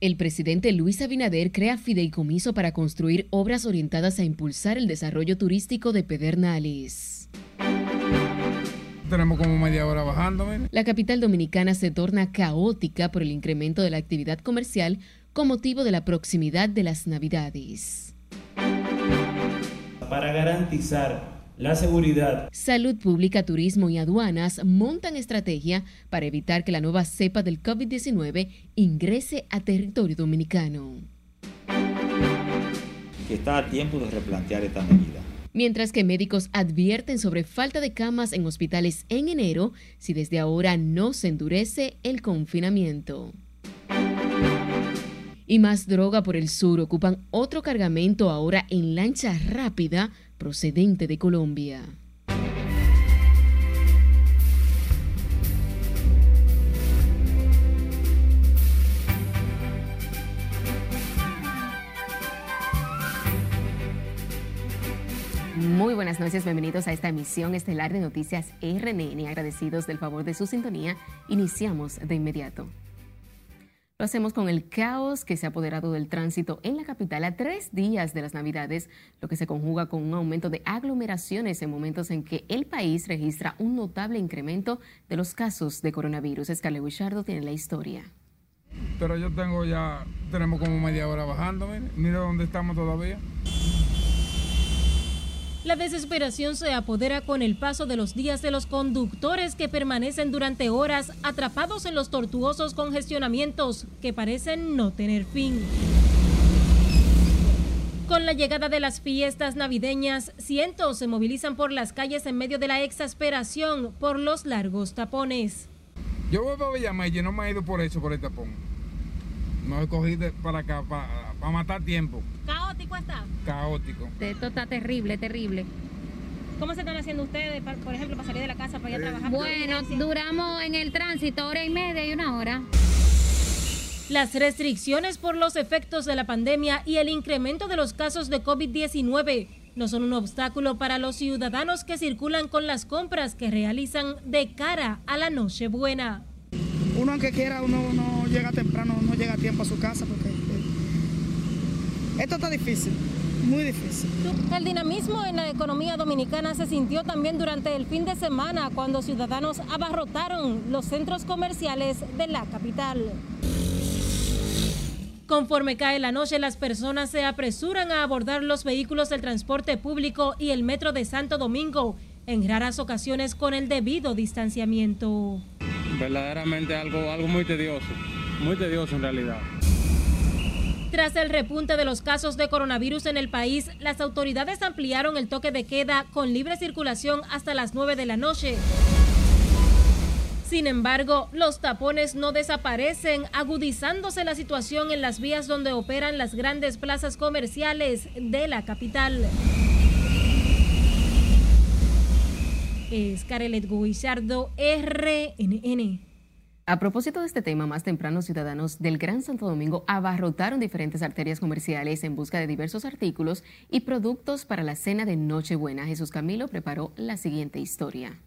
El presidente Luis Abinader crea fideicomiso para construir obras orientadas a impulsar el desarrollo turístico de Pedernales. Tenemos como media hora bajando. La capital dominicana se torna caótica por el incremento de la actividad comercial con motivo de la proximidad de las Navidades. Para garantizar la seguridad. Salud Pública, Turismo y Aduanas montan estrategia para evitar que la nueva cepa del COVID-19 ingrese a territorio dominicano. Que está a tiempo de replantear esta medida. Mientras que médicos advierten sobre falta de camas en hospitales en enero si desde ahora no se endurece el confinamiento. Y más droga por el sur ocupan otro cargamento ahora en lancha rápida procedente de Colombia. Muy buenas noches, bienvenidos a esta emisión estelar de Noticias RNN. Agradecidos del favor de su sintonía, iniciamos de inmediato. Lo hacemos con el caos que se ha apoderado del tránsito en la capital a tres días de las Navidades, lo que se conjuga con un aumento de aglomeraciones en momentos en que el país registra un notable incremento de los casos de coronavirus. Escale Wichardo tiene la historia. Pero yo tengo ya, tenemos como media hora bajando, mire dónde estamos todavía. La desesperación se apodera con el paso de los días de los conductores que permanecen durante horas atrapados en los tortuosos congestionamientos que parecen no tener fin. Con la llegada de las fiestas navideñas, cientos se movilizan por las calles en medio de la exasperación por los largos tapones. Yo voy a Villamella y no me he ido por eso, por el tapón. Me he cogido para acá, para, para matar tiempo. ¿Caótico está? Caótico. Esto está terrible, terrible. ¿Cómo se están haciendo ustedes, por ejemplo, para salir de la casa, para ir a trabajar? Bueno, duramos en el tránsito hora y media y una hora. Las restricciones por los efectos de la pandemia y el incremento de los casos de COVID-19 no son un obstáculo para los ciudadanos que circulan con las compras que realizan de cara a la Nochebuena. Uno aunque quiera, uno no llega temprano, no llega a tiempo a su casa porque esto está difícil, muy difícil. El dinamismo en la economía dominicana se sintió también durante el fin de semana cuando ciudadanos abarrotaron los centros comerciales de la capital. Conforme cae la noche, las personas se apresuran a abordar los vehículos del transporte público y el metro de Santo Domingo, en raras ocasiones con el debido distanciamiento. Verdaderamente algo, algo muy tedioso, muy tedioso en realidad. Tras el repunte de los casos de coronavirus en el país, las autoridades ampliaron el toque de queda con libre circulación hasta las 9 de la noche. Sin embargo, los tapones no desaparecen, agudizándose la situación en las vías donde operan las grandes plazas comerciales de la capital. Es Carelet RNN. A propósito de este tema, más temprano ciudadanos del Gran Santo Domingo abarrotaron diferentes arterias comerciales en busca de diversos artículos y productos para la cena de Nochebuena. Jesús Camilo preparó la siguiente historia.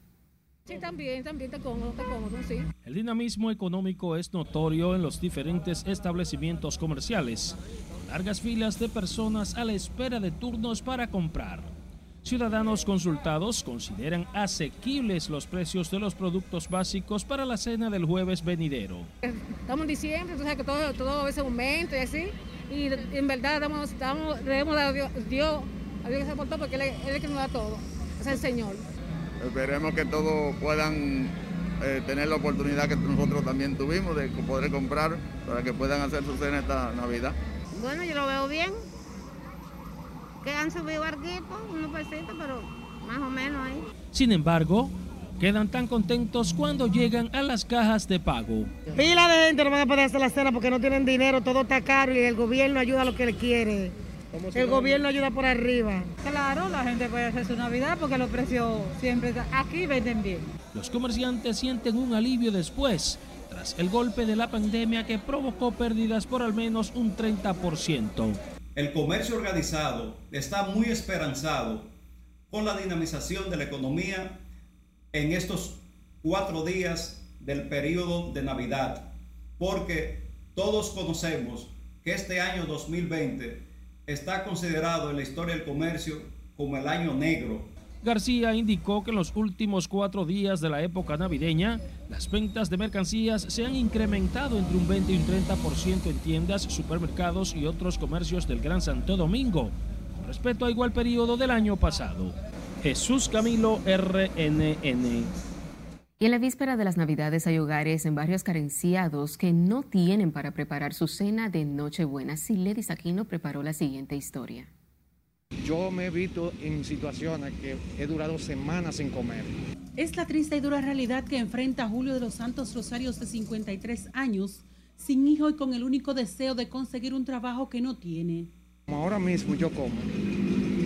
Sí, también, también te cómodo, te cómodo, sí. El dinamismo económico es notorio en los diferentes establecimientos comerciales. Largas filas de personas a la espera de turnos para comprar. Ciudadanos consultados consideran asequibles los precios de los productos básicos para la cena del jueves venidero. Estamos en diciembre, tú sabes que todo, todo a veces aumenta y así, y en verdad damos, debemos dar a Dios, Dios, a Dios que se portó porque él, es el que nos da todo, es el Señor. Esperemos que todos puedan eh, tener la oportunidad que nosotros también tuvimos de poder comprar para que puedan hacer su cena esta Navidad. Bueno, yo lo veo bien, que han subido barquitos, unos pesitos, pero más o menos ahí. Sin embargo, quedan tan contentos cuando llegan a las cajas de pago. Pila de gente no van a poder hacer la cena porque no tienen dinero, todo está caro y el gobierno ayuda a lo que le quiere. El gobierno ayuda por arriba. Claro, la gente puede hacer su Navidad porque los precios siempre aquí venden bien. Los comerciantes sienten un alivio después, tras el golpe de la pandemia que provocó pérdidas por al menos un 30%. El comercio organizado está muy esperanzado con la dinamización de la economía en estos cuatro días del periodo de Navidad, porque todos conocemos que este año 2020 está considerado en la historia del comercio como el año negro. García indicó que en los últimos cuatro días de la época navideña, las ventas de mercancías se han incrementado entre un 20 y un 30% en tiendas, supermercados y otros comercios del Gran Santo Domingo, con respecto a igual periodo del año pasado. Jesús Camilo, RNN. Y en la víspera de las Navidades hay hogares en barrios carenciados que no tienen para preparar su cena de Nochebuena. Siledis Aquino preparó la siguiente historia. Yo me he visto en situaciones que he durado semanas sin comer. Es la triste y dura realidad que enfrenta Julio de los Santos Rosarios de 53 años, sin hijo y con el único deseo de conseguir un trabajo que no tiene. Ahora mismo yo como,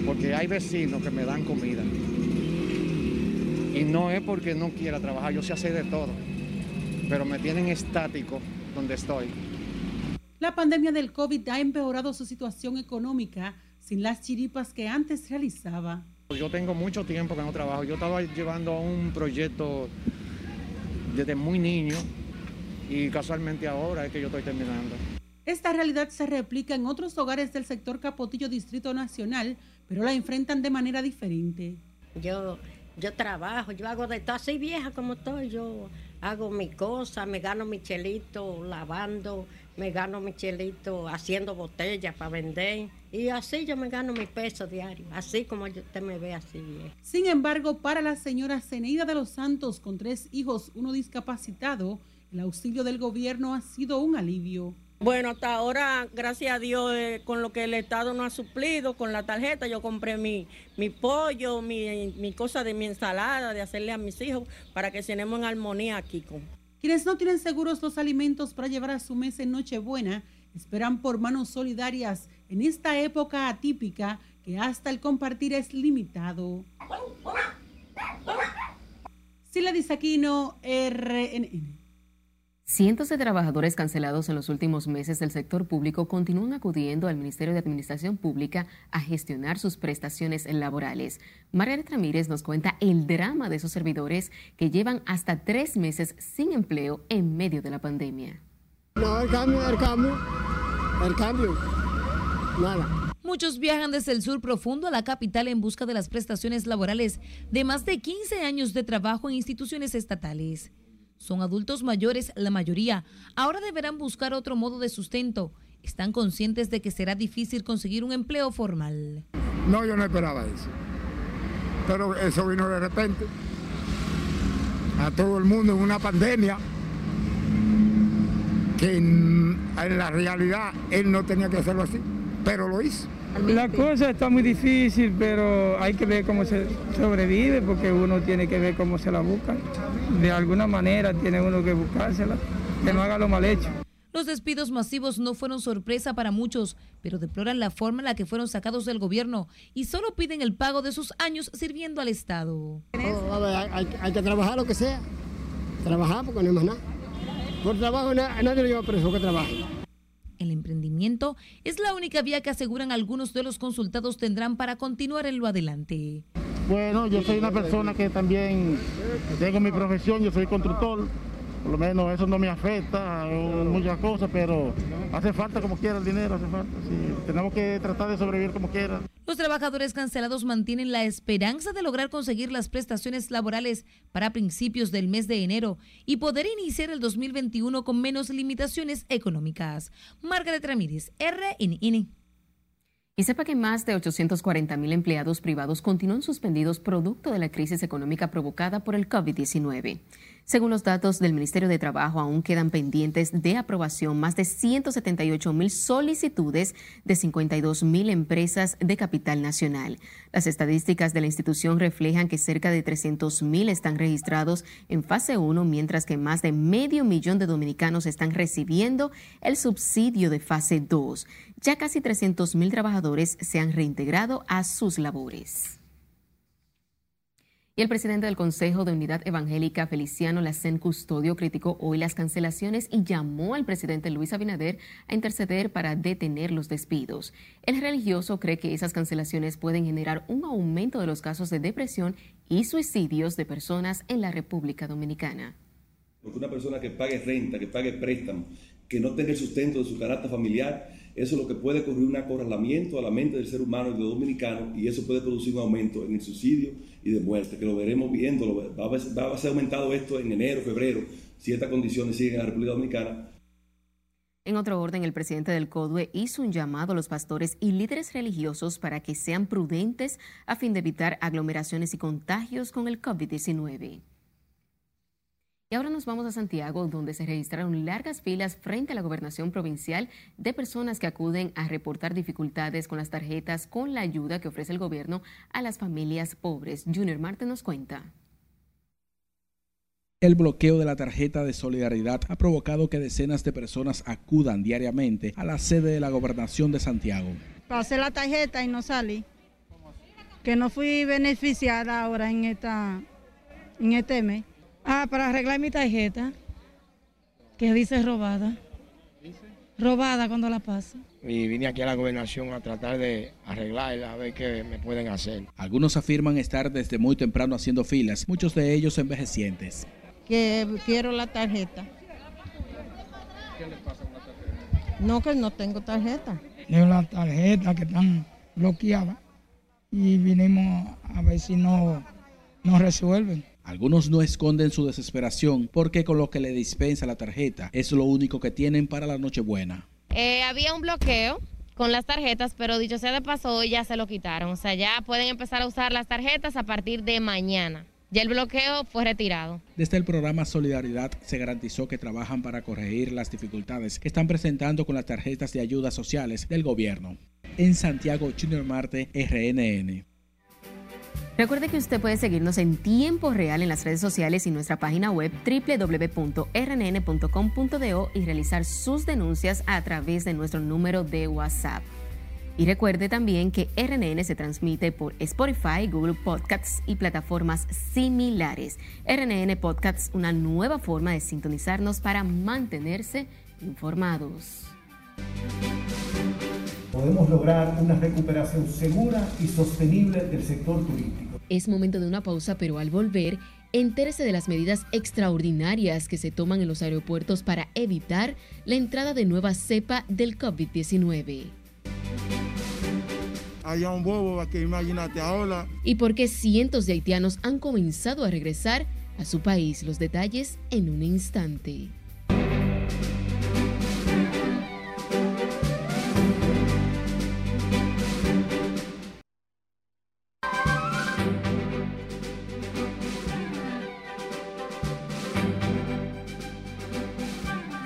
porque hay vecinos que me dan comida. Y no es porque no quiera trabajar, yo sé hacer de todo, pero me tienen estático donde estoy. La pandemia del COVID ha empeorado su situación económica sin las chiripas que antes realizaba. Yo tengo mucho tiempo que no trabajo. Yo estaba llevando un proyecto desde muy niño y casualmente ahora es que yo estoy terminando. Esta realidad se replica en otros hogares del sector Capotillo Distrito Nacional, pero la enfrentan de manera diferente. Yo yo trabajo, yo hago de todo, así vieja como estoy, yo hago mi cosa, me gano mi chelito lavando, me gano mi chelito haciendo botellas para vender y así yo me gano mi peso diario, así como usted me ve así vieja. Sin embargo, para la señora Ceneida de los Santos con tres hijos, uno discapacitado, el auxilio del gobierno ha sido un alivio. Bueno, hasta ahora, gracias a Dios, eh, con lo que el Estado nos ha suplido, con la tarjeta, yo compré mi, mi pollo, mi, mi cosa de mi ensalada, de hacerle a mis hijos, para que cenemos en armonía aquí. Con. Quienes no tienen seguros los alimentos para llevar a su mesa en Nochebuena, esperan por manos solidarias en esta época atípica que hasta el compartir es limitado. Sila Disaquino, RNN. Cientos de trabajadores cancelados en los últimos meses del sector público continúan acudiendo al Ministerio de Administración Pública a gestionar sus prestaciones laborales. Margaret Ramírez nos cuenta el drama de esos servidores que llevan hasta tres meses sin empleo en medio de la pandemia. No, el cambio, el cambio, el cambio, nada. Muchos viajan desde el sur profundo a la capital en busca de las prestaciones laborales de más de 15 años de trabajo en instituciones estatales. Son adultos mayores, la mayoría. Ahora deberán buscar otro modo de sustento. Están conscientes de que será difícil conseguir un empleo formal. No, yo no esperaba eso. Pero eso vino de repente. A todo el mundo en una pandemia que en, la realidad él no tenía que hacerlo así, pero lo hizo. La cosa está muy difícil, pero hay que ver cómo se sobrevive, porque uno tiene que ver cómo se la busca. De alguna manera tiene uno que buscársela, que no haga lo mal hecho. Los despidos masivos no fueron sorpresa para muchos, pero deploran la forma en la que fueron sacados del gobierno y solo piden el pago de sus años sirviendo al Estado. Oh, hay, hay, que trabajar lo que sea, trabajar porque no hay más nada. Por trabajo nadie lo lleva preso que trabaje. El emprendimiento es la única vía que aseguran algunos de los consultados tendrán para continuar en lo adelante. Bueno, yo soy una persona que también tengo mi profesión, yo soy constructor, por lo menos eso no me afecta, muchas cosas, pero hace falta como quiera el dinero, hace falta. tenemos que tratar de sobrevivir como quiera. Los trabajadores cancelados mantienen la esperanza de lograr conseguir las prestaciones laborales para principios del mes de enero y poder iniciar el 2021 con menos limitaciones económicas. Margaret Ramírez, RNN. Y sepa que más de 840 mil empleados privados continúan suspendidos producto de la crisis económica provocada por el COVID-19. Según los datos del Ministerio de Trabajo, aún quedan pendientes de aprobación más de 178 mil solicitudes de 52 mil empresas de capital nacional. Las estadísticas de la institución reflejan que cerca de 300 mil están registrados en fase 1, mientras que más de medio millón de dominicanos están recibiendo el subsidio de fase 2. Ya casi 300 mil trabajadores se han reintegrado a sus labores. Y el presidente del Consejo de Unidad Evangélica, Feliciano Lacen Custodio, criticó hoy las cancelaciones y llamó al presidente Luis Abinader a interceder para detener los despidos. El religioso cree que esas cancelaciones pueden generar un aumento de los casos de depresión y suicidios de personas en la República Dominicana. Porque una persona que pague renta, que pague préstamo, que no tenga el sustento de su carácter familiar, eso es lo que puede ocurrir un acorralamiento a la mente del ser humano y del dominicano y eso puede producir un aumento en el suicidio y de muerte, que lo veremos viendo, va, a, va a ser aumentado esto en enero, febrero, si estas condiciones siguen en la República Dominicana. En otro orden, el presidente del CODUE hizo un llamado a los pastores y líderes religiosos para que sean prudentes a fin de evitar aglomeraciones y contagios con el COVID-19. Y ahora nos vamos a Santiago, donde se registraron largas filas frente a la gobernación provincial de personas que acuden a reportar dificultades con las tarjetas con la ayuda que ofrece el gobierno a las familias pobres. Junior Marte nos cuenta. El bloqueo de la tarjeta de solidaridad ha provocado que decenas de personas acudan diariamente a la sede de la gobernación de Santiago. Pasé la tarjeta y no salí. Que no fui beneficiada ahora en esta en este mes. Ah, para arreglar mi tarjeta, que dice robada. ¿Dice? Robada cuando la paso. Y vine aquí a la gobernación a tratar de arreglarla, a ver qué me pueden hacer. Algunos afirman estar desde muy temprano haciendo filas, muchos de ellos envejecientes. Que quiero la tarjeta. ¿Qué le pasa con la tarjeta? No, que no tengo tarjeta. Tengo la tarjeta que están bloqueadas y vinimos a ver si no nos resuelven. Algunos no esconden su desesperación porque con lo que le dispensa la tarjeta es lo único que tienen para la Nochebuena. Eh, había un bloqueo con las tarjetas, pero dicho sea de paso, hoy ya se lo quitaron. O sea, ya pueden empezar a usar las tarjetas a partir de mañana. Ya el bloqueo fue retirado. Desde el programa Solidaridad se garantizó que trabajan para corregir las dificultades que están presentando con las tarjetas de ayudas sociales del gobierno. En Santiago, Junior Marte, RNN. Recuerde que usted puede seguirnos en tiempo real en las redes sociales y nuestra página web www.rnn.com.do y realizar sus denuncias a través de nuestro número de WhatsApp. Y recuerde también que RNN se transmite por Spotify, Google Podcasts y plataformas similares. RNN Podcasts, una nueva forma de sintonizarnos para mantenerse informados. Podemos lograr una recuperación segura y sostenible del sector turístico es momento de una pausa, pero al volver, entérese de las medidas extraordinarias que se toman en los aeropuertos para evitar la entrada de nueva cepa del COVID-19. Hay un bobo que imagínate ahora. Y por qué cientos de haitianos han comenzado a regresar a su país. Los detalles en un instante.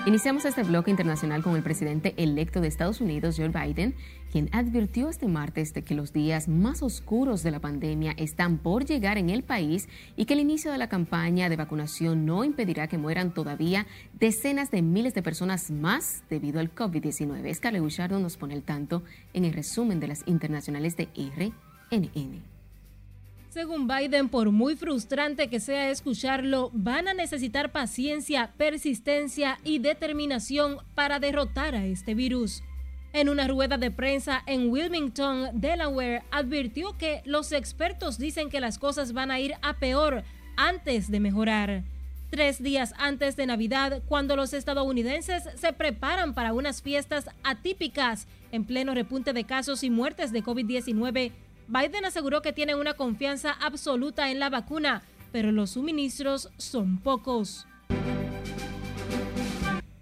Iniciamos este bloque internacional con el presidente electo de Estados Unidos, Joe Biden, quien advirtió este martes de que los días más oscuros de la pandemia están por llegar en el país y que el inicio de la campaña de vacunación no impedirá que mueran todavía decenas de miles de personas más debido al COVID-19. Scarlett Bouchardo nos pone el tanto en el resumen de las internacionales de RNN. Según Biden, por muy frustrante que sea escucharlo, van a necesitar paciencia, persistencia y determinación para derrotar a este virus. En una rueda de prensa en Wilmington, Delaware, advirtió que los expertos dicen que las cosas van a ir a peor antes de mejorar. Tres días antes de Navidad, cuando los estadounidenses se preparan para unas fiestas atípicas en pleno repunte de casos y muertes de COVID-19, Biden aseguró que tiene una confianza absoluta en la vacuna, pero los suministros son pocos.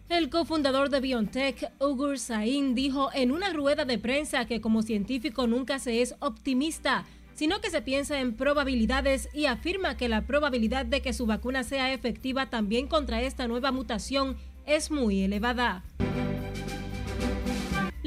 El cofundador de BioNTech, Ugur Sain, dijo en una rueda de prensa que como científico nunca se es optimista, sino que se piensa en probabilidades y afirma que la probabilidad de que su vacuna sea efectiva también contra esta nueva mutación es muy elevada.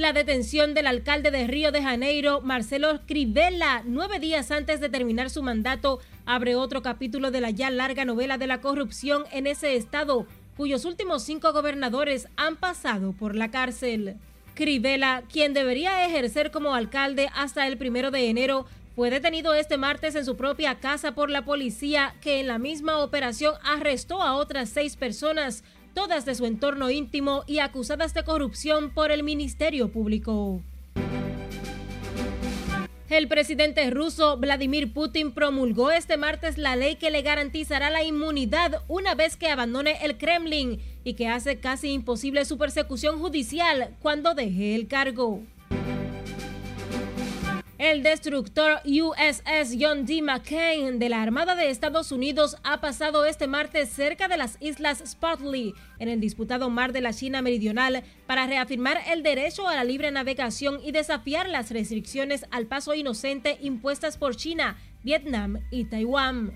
La detención del alcalde de Río de Janeiro, Marcelo Crivella, nueve días antes de terminar su mandato, abre otro capítulo de la ya larga novela de la corrupción en ese estado, cuyos últimos cinco gobernadores han pasado por la cárcel. Crivella, quien debería ejercer como alcalde hasta el primero de enero, fue detenido este martes en su propia casa por la policía, que en la misma operación arrestó a otras seis personas, todas de su entorno íntimo y acusadas de corrupción por el Ministerio Público. El presidente ruso Vladimir Putin promulgó este martes la ley que le garantizará la inmunidad una vez que abandone el Kremlin y que hace casi imposible su persecución judicial cuando deje el cargo. El destructor USS John D. McCain de la Armada de Estados Unidos ha pasado este martes cerca de las islas Spratly, en el disputado mar de la China Meridional, para reafirmar el derecho a la libre navegación y desafiar las restricciones al paso inocente impuestas por China, Vietnam y Taiwán.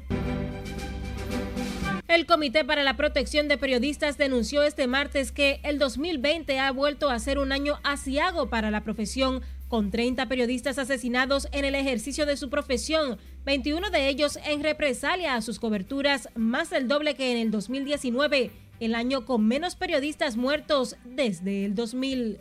El Comité para la Protección de Periodistas denunció este martes que el 2020 ha vuelto a ser un año asiago para la profesión con 30 periodistas asesinados en el ejercicio de su profesión, 21 de ellos en represalia a sus coberturas, más del doble que en el 2019, el año con menos periodistas muertos desde el 2000.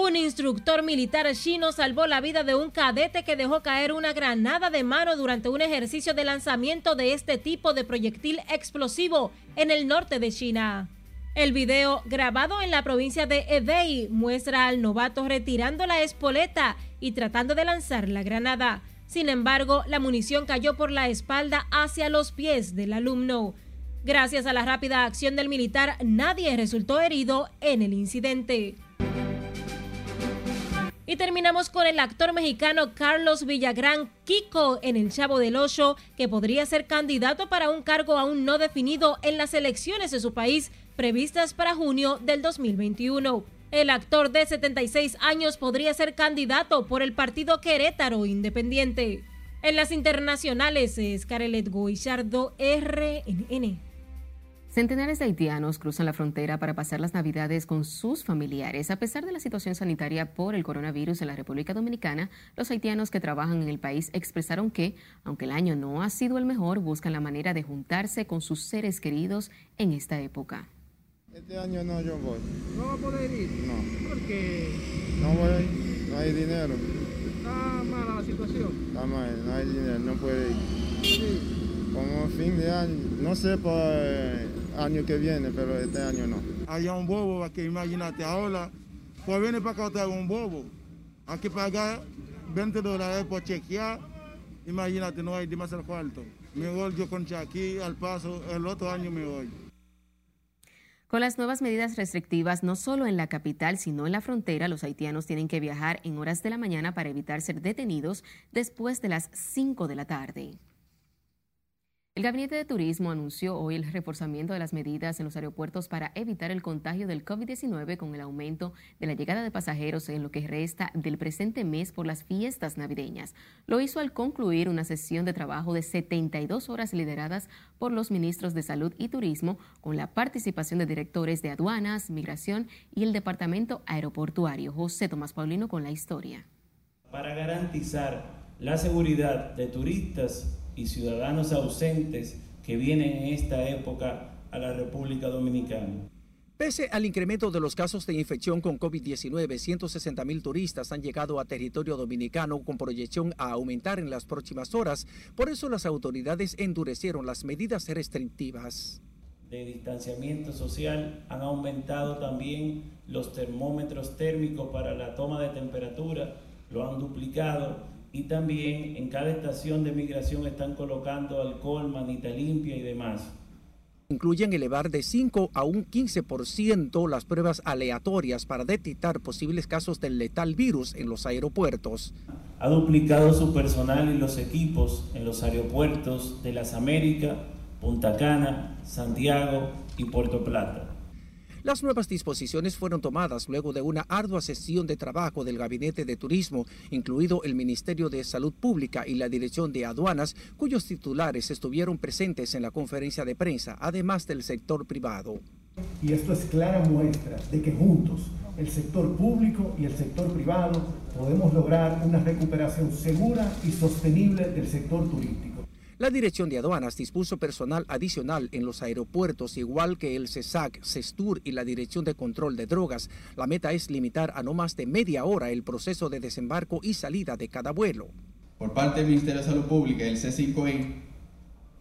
Un instructor militar chino salvó la vida de un cadete que dejó caer una granada de mano durante un ejercicio de lanzamiento de este tipo de proyectil explosivo en el norte de China. El video, grabado en la provincia de Hebei, muestra al novato retirando la espoleta y tratando de lanzar la granada. Sin embargo, la munición cayó por la espalda hacia los pies del alumno. Gracias a la rápida acción del militar, nadie resultó herido en el incidente. Y terminamos con el actor mexicano Carlos Villagrán Kiko en El Chavo del Ocho, que podría ser candidato para un cargo aún no definido en las elecciones de su país previstas para junio del 2021. El actor de 76 años podría ser candidato por el partido Querétaro Independiente. En las internacionales es Carelet Guillardo, RNN. Centenares de haitianos cruzan la frontera para pasar las navidades con sus familiares. A pesar de la situación sanitaria por el coronavirus en la República Dominicana, los haitianos que trabajan en el país expresaron que, aunque el año no ha sido el mejor, buscan la manera de juntarse con sus seres queridos en esta época. Este año no, yo voy. ¿No va a poder ir? No. ¿Por qué? No voy, no hay dinero. ¿Está mala la situación? Está mal, no hay dinero, no puede ir. Sí. Como fin de año, no sé para el año que viene, pero este año no. Hay un bobo que imagínate ahora, pues viene para acá un bobo. Hay que pagar 20 dólares por chequear. Imagínate, no hay demasiado cuarto. Me voy yo con aquí al paso, el otro año me voy. Con las nuevas medidas restrictivas, no solo en la capital, sino en la frontera, los haitianos tienen que viajar en horas de la mañana para evitar ser detenidos después de las 5 de la tarde. El Gabinete de Turismo anunció hoy el reforzamiento de las medidas en los aeropuertos para evitar el contagio del COVID-19 con el aumento de la llegada de pasajeros en lo que resta del presente mes por las fiestas navideñas. Lo hizo al concluir una sesión de trabajo de 72 horas lideradas por los ministros de Salud y Turismo con la participación de directores de aduanas, migración y el Departamento Aeroportuario. José Tomás Paulino con la historia. Para garantizar la seguridad de turistas y ciudadanos ausentes que vienen en esta época a la República Dominicana. Pese al incremento de los casos de infección con COVID-19, 160 mil turistas han llegado a territorio dominicano con proyección a aumentar en las próximas horas. Por eso las autoridades endurecieron las medidas restrictivas. De distanciamiento social han aumentado también los termómetros térmicos para la toma de temperatura, lo han duplicado y también en cada estación de migración están colocando alcohol, manita limpia y demás. Incluyen elevar de 5 a un 15% las pruebas aleatorias para detectar posibles casos del letal virus en los aeropuertos. Ha duplicado su personal y los equipos en los aeropuertos de las Américas, Punta Cana, Santiago y Puerto Plata. Las nuevas disposiciones fueron tomadas luego de una ardua sesión de trabajo del Gabinete de Turismo, incluido el Ministerio de Salud Pública y la Dirección de Aduanas, cuyos titulares estuvieron presentes en la conferencia de prensa, además del sector privado. Y esto es clara muestra de que juntos, el sector público y el sector privado, podemos lograr una recuperación segura y sostenible del sector turístico. La Dirección de Aduanas dispuso personal adicional en los aeropuertos, igual que el CESAC, CESTUR y la Dirección de Control de Drogas. La meta es limitar a no más de media hora el proceso de desembarco y salida de cada vuelo. Por parte del Ministerio de Salud Pública el C5I,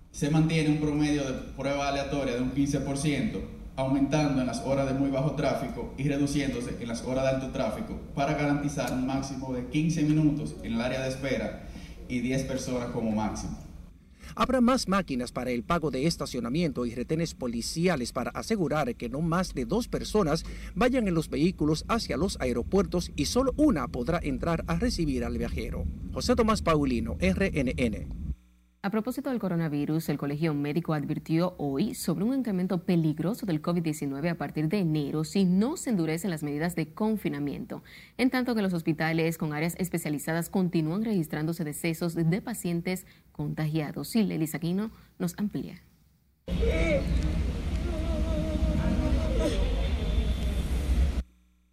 se mantiene un promedio de prueba aleatoria de un 15%, aumentando en las horas de muy bajo tráfico y reduciéndose en las horas de alto tráfico para garantizar un máximo de 15 minutos en el área de espera y 10 personas como máximo. Habrá más máquinas para el pago de estacionamiento y retenes policiales para asegurar que no más de dos personas vayan en los vehículos hacia los aeropuertos y solo una podrá entrar a recibir al viajero. José Tomás Paulino, RNN. A propósito del coronavirus, el Colegio Médico advirtió hoy sobre un incremento peligroso del COVID-19 a partir de enero si no se endurecen las medidas de confinamiento, en tanto que los hospitales con áreas especializadas continúan registrándose decesos de pacientes contagiados. Y Lely Aquino nos amplía.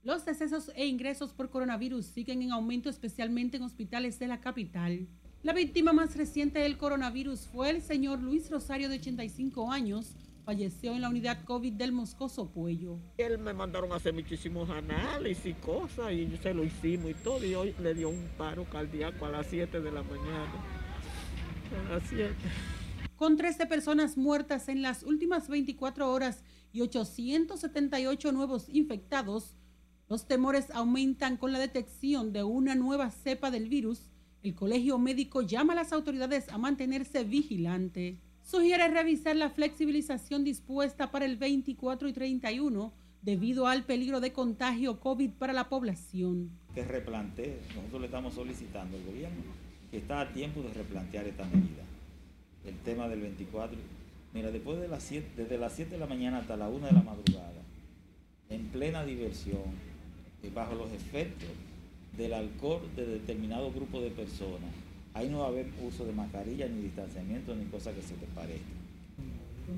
Los decesos e ingresos por coronavirus siguen en aumento especialmente en hospitales de la capital. La víctima más reciente del coronavirus fue el señor Luis Rosario de 85 años. Falleció en la unidad COVID del Moscoso Puello. Él me mandaron a hacer muchísimos análisis y cosas y se lo hicimos y todo y hoy le dio un paro cardíaco a las 7 de la mañana. A las 7. Con 13 personas muertas en las últimas 24 horas y 878 nuevos infectados, los temores aumentan con la detección de una nueva cepa del virus el Colegio Médico llama a las autoridades a mantenerse vigilante. Sugiere revisar la flexibilización dispuesta para el 24 y 31 debido al peligro de contagio COVID para la población. Que replantee, nosotros le estamos solicitando al gobierno que está a tiempo de replantear esta medida. El tema del 24, mira, después de las 7, desde las 7 de la mañana hasta la 1 de la madrugada, en plena diversión, eh, bajo los efectos del alcohol de determinado grupo de personas, ahí no va a haber uso de mascarilla, ni distanciamiento, ni cosa que se te parezca.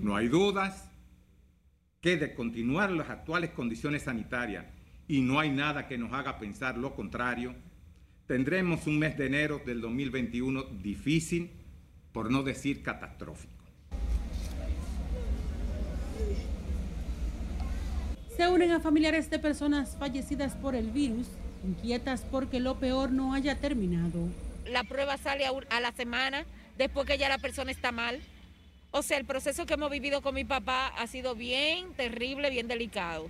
No hay dudas que de continuar las actuales condiciones sanitarias y no hay nada que nos haga pensar lo contrario, tendremos un mes de enero del 2021 difícil, por no decir catastrófico. Se unen a familiares de personas fallecidas por el virus inquietas porque lo peor no haya terminado. La prueba sale a, la semana después que ya la persona está mal. O sea, el proceso que hemos vivido con mi papá ha sido bien terrible, bien delicado.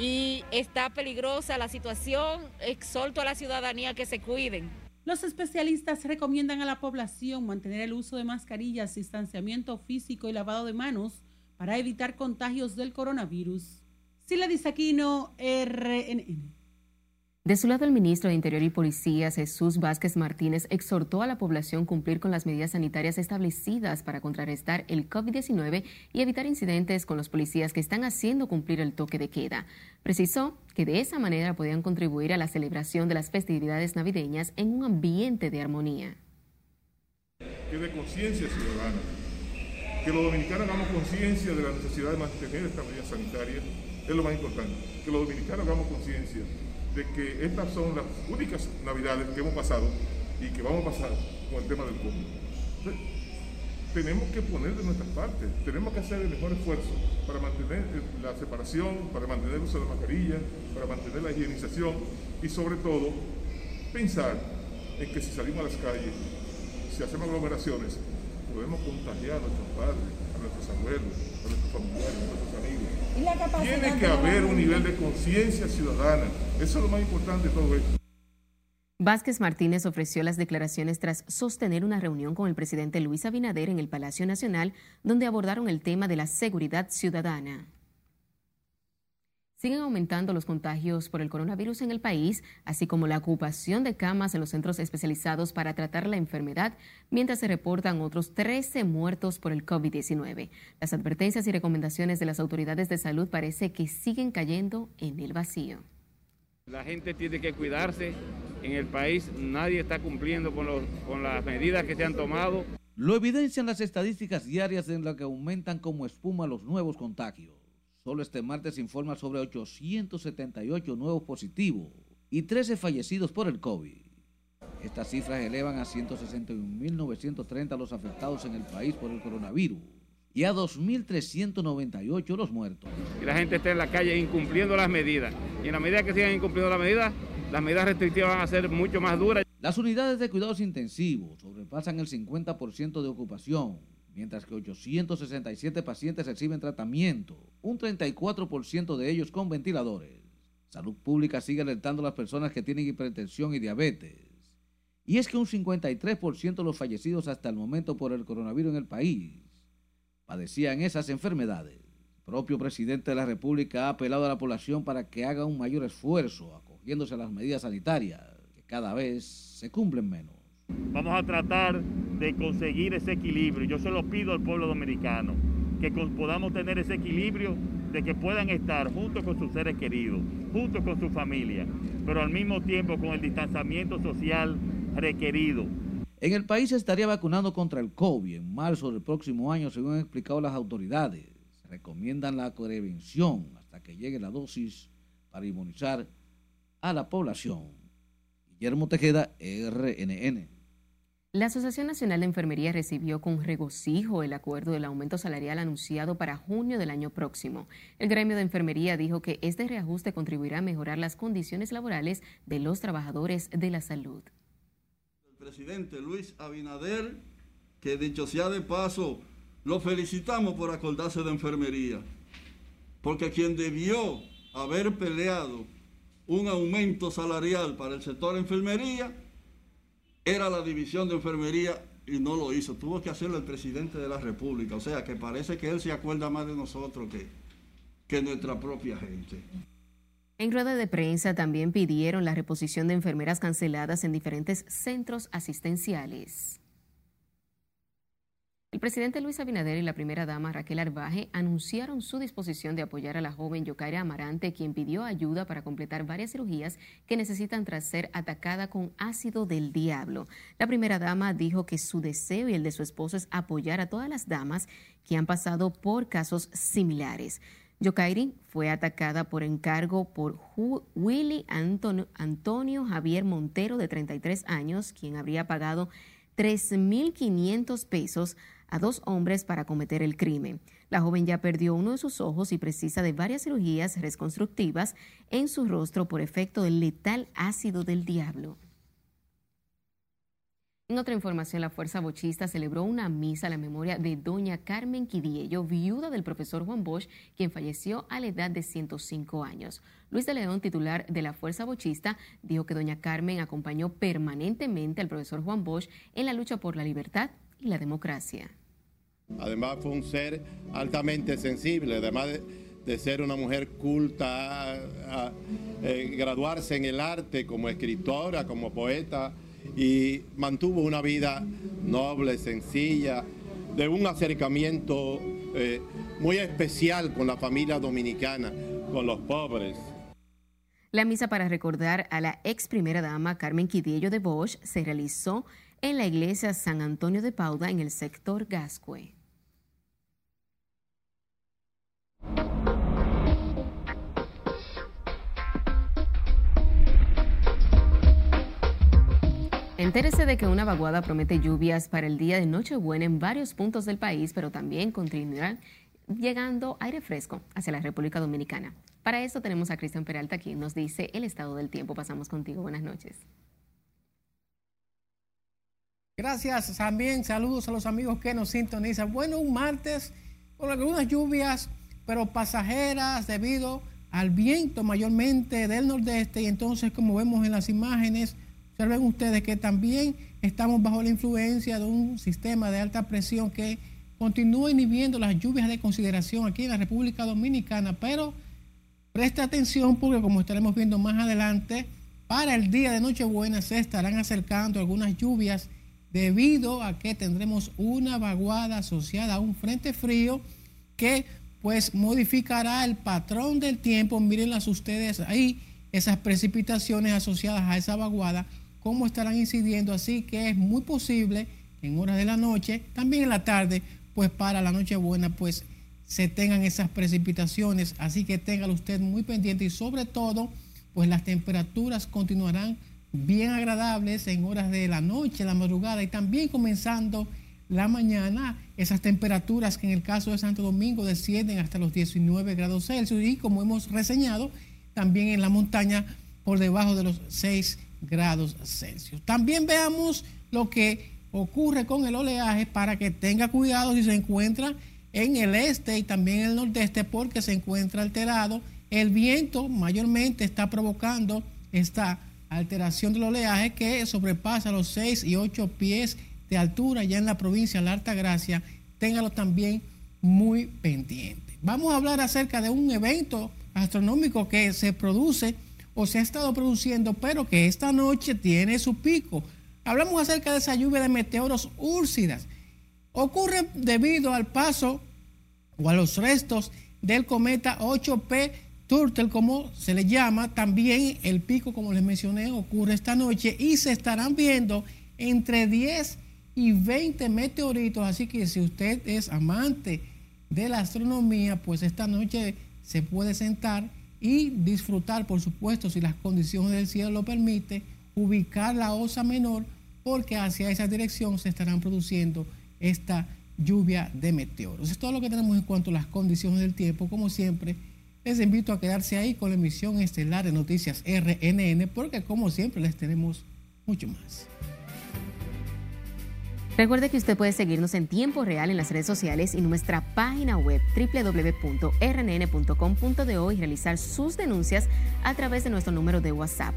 Y está peligrosa la situación. Exhorto a la ciudadanía que se cuiden. Los especialistas recomiendan a la población mantener el uso de mascarillas, distanciamiento físico y lavado de manos para evitar contagios del coronavirus. Sila Disaquino, RNN. De su lado, el ministro de Interior y Policías, Jesús Vázquez Martínez, exhortó a la población cumplir con las medidas sanitarias establecidas para contrarrestar el COVID-19 y evitar incidentes con los policías que están haciendo cumplir el toque de queda. Precisó que de esa manera podían contribuir a la celebración de las festividades navideñas en un ambiente de armonía. Que de conciencia ciudadana, que los dominicanos hagamos conciencia de la necesidad de mantener esta medida sanitaria, es lo más importante. Que los dominicanos hagamos conciencia de que estas son las únicas navidades que hemos pasado y que vamos a pasar con el tema del COVID. tenemos que poner de nuestra parte, tenemos que hacer el mejor esfuerzo para mantener la separación, para mantener el uso de la mascarilla, para mantener la higienización y sobre todo pensar en que si salimos a las calles, si hacemos aglomeraciones, podemos contagiar a nuestros padres, a nuestros abuelos, a nuestros familiares, a nuestros Tiene que haber un nivel de conciencia ciudadana. Eso es lo más importante de todo esto. Vázquez Martínez ofreció las declaraciones tras sostener una reunión con el presidente Luis Abinader en el Palacio Nacional, donde abordaron el tema de la seguridad ciudadana. Siguen aumentando los contagios por el coronavirus en el país, así como la ocupación de camas en los centros especializados para tratar la enfermedad, mientras se reportan otros 13 muertos por el COVID-19. Las advertencias y recomendaciones de las autoridades de salud parece que siguen cayendo en el vacío. La gente tiene que cuidarse. En el país nadie está cumpliendo con, con las medidas que se han tomado. Lo evidencian las estadísticas diarias en las que aumentan como espuma los nuevos contagios. Solo este martes se informa sobre 878 nuevos positivos y 13 fallecidos por el COVID. Estas cifras elevan a 161.930 los afectados en el país por el coronavirus y a 2.398 los muertos. Y la gente está en la calle incumpliendo las medidas. Y en la medida que sigan incumpliendo las medidas, las medidas restrictivas van a ser mucho más duras. Las unidades de cuidados intensivos sobrepasan el 50% de ocupación mientras que 867 pacientes reciben tratamiento, un 34% de ellos con ventiladores. Salud Pública sigue alertando a las personas que tienen hipertensión y diabetes. Y es que un 53% de los fallecidos hasta el momento por el coronavirus en el país padecían esas enfermedades. El propio presidente de la República ha apelado a la población para que haga un mayor esfuerzo acogiéndose a las medidas sanitarias, que cada vez se cumplen menos. Vamos a tratar de conseguir ese equilibrio. Yo se lo pido al pueblo dominicano, que podamos tener ese equilibrio de que puedan estar junto con sus seres queridos, junto con su familia, pero al mismo tiempo con el distanciamiento social requerido. En el país se estaría vacunando contra el COVID en marzo del próximo año, según han explicado las autoridades. Recomiendan la prevención hasta que llegue la dosis para inmunizar a la población. Guillermo Tejeda, RNN. La Asociación Nacional de Enfermería recibió con regocijo el acuerdo del aumento salarial anunciado para junio del año próximo. El gremio de enfermería dijo que este reajuste contribuirá a mejorar las condiciones laborales de los trabajadores de la salud. El presidente Luis Abinader, que dicho sea de paso, lo felicitamos por acordarse de enfermería, porque quien debió haber peleado un aumento salarial para el sector enfermería era la división de enfermería y no lo hizo. Tuvo que hacerlo el presidente de la República. O sea que parece que él se acuerda más de nosotros que, que nuestra propia gente. En rueda de prensa también pidieron la reposición de enfermeras canceladas en diferentes centros asistenciales. El presidente Luis Abinader y la primera dama Raquel Arbaje anunciaron su disposición de apoyar a la joven Yokaira Amarante, quien pidió ayuda para completar varias cirugías que necesitan tras ser atacada con ácido del diablo. La primera dama dijo que su deseo y el de su esposo es apoyar a todas las damas que han pasado por casos similares. Yokairi fue atacada por encargo por Willy Antonio, Antonio Javier Montero, de 33 años, quien habría pagado 3.500 pesos a dos hombres para cometer el crimen. La joven ya perdió uno de sus ojos y precisa de varias cirugías reconstructivas en su rostro por efecto del letal ácido del diablo. En otra información, la Fuerza Bochista celebró una misa a la memoria de doña Carmen Quidiello, viuda del profesor Juan Bosch, quien falleció a la edad de 105 años. Luis de León, titular de la Fuerza Bochista, dijo que doña Carmen acompañó permanentemente al profesor Juan Bosch en la lucha por la libertad y la democracia. Además fue un ser altamente sensible, además de, ser una mujer culta, eh, graduarse en el arte como escritora, como poeta, y mantuvo una vida noble, sencilla, de un acercamiento eh, muy especial con la familia dominicana, con los pobres. La misa para recordar a la ex primera dama Carmen Quidiello de Bosch se realizó en la iglesia San Antonio de Pauda en el sector Gascue. Entérese de que una vaguada promete lluvias para el día de Nochebuena en varios puntos del país, pero también continuará llegando aire fresco hacia la República Dominicana. Para esto tenemos a Cristian Peralta, quien nos dice el estado del tiempo. Pasamos contigo. Buenas noches. Gracias también. Saludos a los amigos que nos sintonizan. Bueno, un martes con algunas lluvias pero pasajeras debido al viento mayormente del nordeste y entonces como vemos en las imágenes, observen ustedes que también estamos bajo la influencia de un sistema de alta presión que continúa inhibiendo las lluvias de consideración aquí en la República Dominicana, pero presta atención porque como estaremos viendo más adelante, para el día de Nochebuena se estarán acercando algunas lluvias debido a que tendremos una vaguada asociada a un frente frío que pues modificará el patrón del tiempo. Mírenlas ustedes ahí, esas precipitaciones asociadas a esa vaguada, cómo estarán incidiendo. Así que es muy posible en horas de la noche, también en la tarde, pues para la noche buena, pues se tengan esas precipitaciones. Así que téngalo usted muy pendiente y sobre todo, pues las temperaturas continuarán bien agradables en horas de la noche, la madrugada y también comenzando la mañana, esas temperaturas que en el caso de Santo Domingo descienden hasta los 19 grados Celsius y como hemos reseñado, también en la montaña por debajo de los 6 grados Celsius. También veamos lo que ocurre con el oleaje para que tenga cuidado si se encuentra en el este y también en el nordeste porque se encuentra alterado. El viento mayormente está provocando esta alteración del oleaje que sobrepasa los 6 y 8 pies de altura ya en la provincia de la Alta Gracia. Téngalo también muy pendiente. Vamos a hablar acerca de un evento astronómico que se produce se ha estado produciendo, pero que esta noche tiene su pico. Hablamos acerca de esa lluvia de meteoros úrsidas. Ocurre debido al paso o a los restos del cometa 8P Turtle, como se le llama. También el pico, como les mencioné, ocurre esta noche y se estarán viendo entre 10 y 20 meteoritos. Así que si usted es amante de la astronomía, pues esta noche se puede sentar y disfrutar, por supuesto, si las condiciones del cielo lo permiten, ubicar la osa menor, porque hacia esa dirección se estarán produciendo esta lluvia de meteoros. Es todo lo que tenemos en cuanto a las condiciones del tiempo. Como siempre, les invito a quedarse ahí con la emisión estelar de Noticias RNN, porque como siempre les tenemos mucho más. Recuerde que usted puede seguirnos en tiempo real en las redes sociales y nuestra página web www.rnn.com.de y realizar sus denuncias a través de nuestro número de WhatsApp.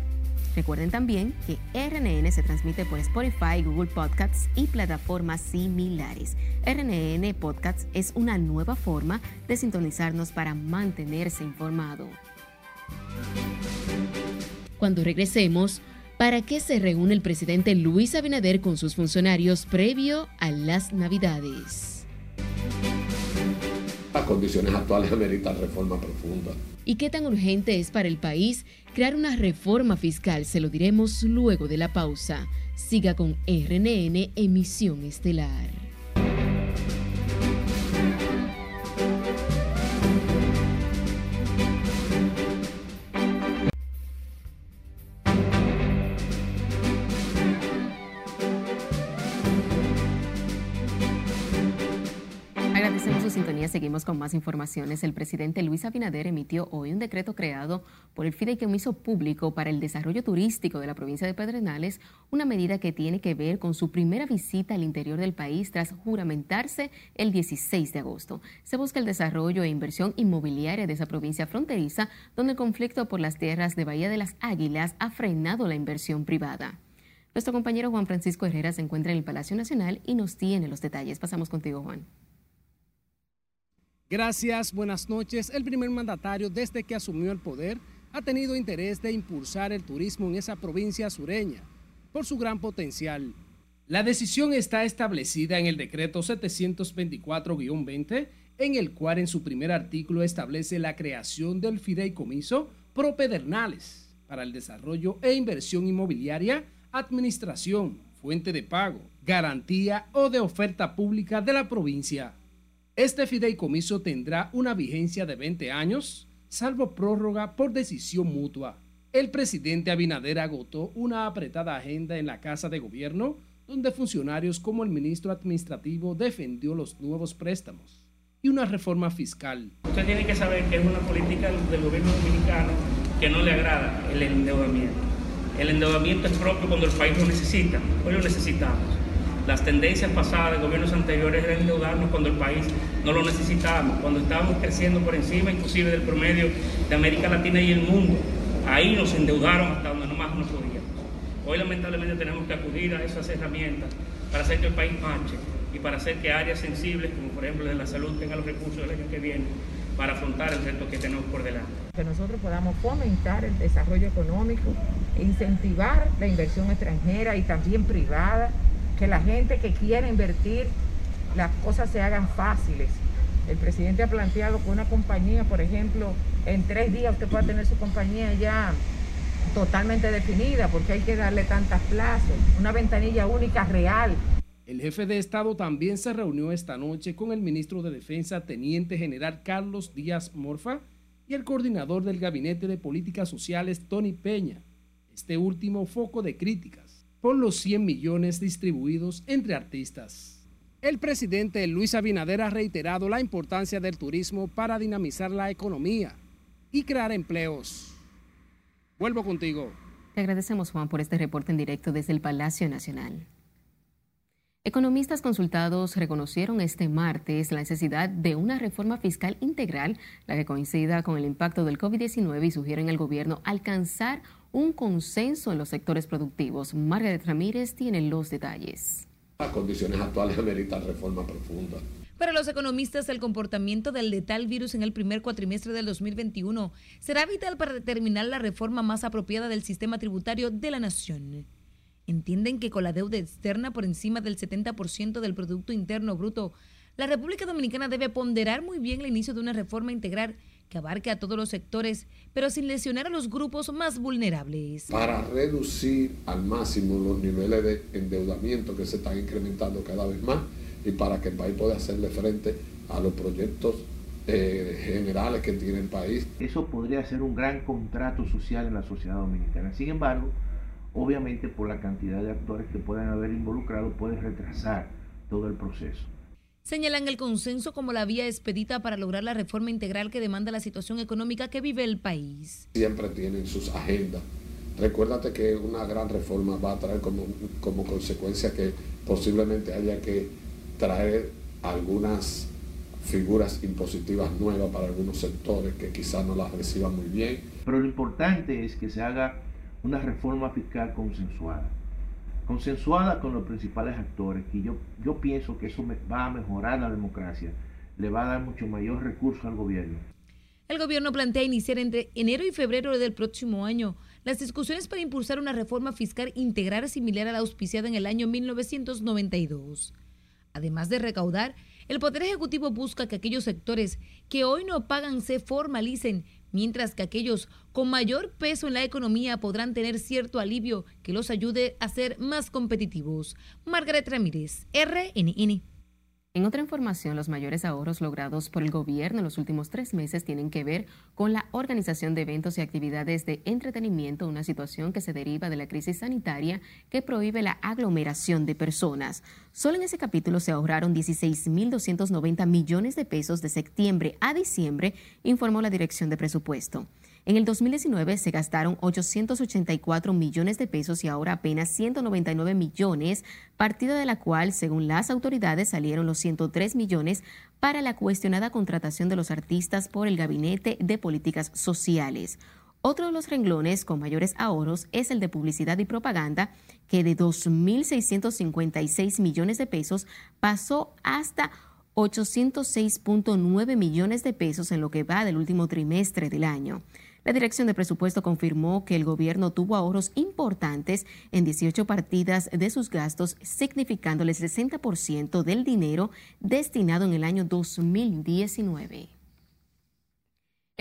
Recuerden también que RNN se transmite por Spotify, Google Podcasts y plataformas similares. RNN Podcasts es una nueva forma de sintonizarnos para mantenerse informado. Cuando regresemos, ¿Para qué se reúne el presidente Luis Abinader con sus funcionarios previo a las Navidades? Las condiciones actuales ameritan reforma profunda. ¿Y qué tan urgente es para el país crear una reforma fiscal? Se lo diremos luego de la pausa. Siga con RNN Emisión Estelar. Con más informaciones. El presidente Luis Abinader emitió hoy un decreto creado por el Fideicomiso Público para el Desarrollo Turístico de la provincia de Pedrenales, una medida que tiene que ver con su primera visita al interior del país tras juramentarse el 16 de agosto. Se busca el desarrollo e inversión inmobiliaria de esa provincia fronteriza, donde el conflicto por las tierras de Bahía de las Águilas ha frenado la inversión privada. Nuestro compañero Juan Francisco Herrera se encuentra en el Palacio Nacional y nos tiene los detalles. Pasamos contigo, Juan. Gracias, buenas noches. El primer mandatario desde que asumió el poder ha tenido interés de impulsar el turismo en esa provincia sureña por su gran potencial. La decisión está establecida en el decreto 724-20, en el cual en su primer artículo establece la creación del fideicomiso Pro Pedernales para el desarrollo e inversión inmobiliaria, administración, fuente de pago, garantía o de oferta pública de la provincia. Este fideicomiso tendrá una vigencia de 20 años, salvo prórroga por decisión mutua. El presidente Abinader agotó una apretada agenda en la Casa de Gobierno, donde funcionarios como el ministro administrativo defendió los nuevos préstamos y una reforma fiscal. Usted tiene que saber que es una política del gobierno dominicano que no le agrada el endeudamiento. El endeudamiento es propio cuando el país lo necesita, hoy lo necesitamos. Las tendencias pasadas de gobiernos anteriores eran endeudarnos cuando el país no lo necesitábamos, cuando estábamos creciendo por encima inclusive del promedio de América Latina y el mundo. Ahí nos endeudaron hasta donde no podíamos. Hoy lamentablemente tenemos que acudir a esas herramientas para hacer que el país marche y para hacer que áreas sensibles, como por ejemplo de la salud, tengan los recursos del año que viene para afrontar el reto que tenemos por delante. Que nosotros podamos fomentar el desarrollo económico, incentivar la inversión extranjera y también privada que la gente que quiera invertir, las cosas se hagan fáciles. El presidente ha planteado que una compañía, por ejemplo, en tres días usted pueda tener su compañía ya totalmente definida, porque hay que darle tantas plazas, una ventanilla única real. El jefe de Estado también se reunió esta noche con el ministro de Defensa, Teniente General Carlos Díaz Morfa, y el coordinador del Gabinete de Políticas Sociales, Tony Peña. Este último foco de críticas por los 100 millones distribuidos entre artistas. El presidente Luis Abinader ha reiterado la importancia del turismo para dinamizar la economía y crear empleos. Vuelvo contigo. Te agradecemos, Juan, por este reporte en directo desde el Palacio Nacional. Economistas consultados reconocieron este martes la necesidad de una reforma fiscal integral, la que coincida con el impacto del COVID-19 y sugieren al gobierno alcanzar un consenso en los sectores productivos. Margaret Ramírez tiene los detalles. Las condiciones actuales ameritan reforma profunda. Para los economistas, el comportamiento del letal virus en el primer cuatrimestre del 2021 será vital para determinar la reforma más apropiada del sistema tributario de la nación entienden que con la deuda externa por encima del 70% del Producto Interno Bruto, la República Dominicana debe ponderar muy bien el inicio de una reforma integral que abarque a todos los sectores, pero sin lesionar a los grupos más vulnerables. Para reducir al máximo los niveles de endeudamiento que se están incrementando cada vez más y para que el país pueda hacerle frente a los proyectos eh, generales que tiene el país. Eso podría ser un gran contrato social en la sociedad dominicana. Sin embargo, obviamente por la cantidad de actores que puedan haber involucrado puede retrasar todo el proceso. Señalan el consenso como la vía expedita para lograr la reforma integral que demanda la situación económica que vive el país. Siempre tienen sus agendas. Recuérdate que una gran reforma va a traer como, como consecuencia que posiblemente haya que traer algunas figuras impositivas nuevas para algunos sectores que quizás no las reciban muy bien. Pero lo importante es que se haga una reforma fiscal consensuada. Consensuada con los principales actores, y yo, yo pienso que eso va a mejorar la democracia, le va a dar mucho mayor recurso al gobierno. El gobierno plantea iniciar entre enero y febrero del próximo año las discusiones para impulsar una reforma fiscal integral similar a la auspiciada en el año 1992. Además de recaudar, el Poder Ejecutivo busca que aquellos sectores que hoy no pagan se formalicen mientras que aquellos con mayor peso en la economía podrán tener cierto alivio que los ayude a ser más competitivos. Margaret Ramírez, RNN. En otra información, los mayores ahorros logrados por el gobierno en los últimos tres meses tienen que ver con la organización de eventos y actividades de entretenimiento, una situación que se deriva de la crisis sanitaria que prohíbe la aglomeración de personas. Solo en ese capítulo se ahorraron 16.290 millones de pesos de septiembre a diciembre, informó la Dirección de Presupuesto. En el 2019 se gastaron 884 millones de pesos y ahora apenas 199 millones, partida de la cual, según las autoridades, salieron los 103 millones para la cuestionada contratación de los artistas por el Gabinete de Políticas Sociales. Otro de los renglones con mayores ahorros es el de publicidad y propaganda, que de 2.656 millones de pesos pasó hasta 806.9 millones de pesos en lo que va del último trimestre del año. La Dirección de Presupuesto confirmó que el gobierno tuvo ahorros importantes en 18 partidas de sus gastos, significando el 60% del dinero destinado en el año 2019.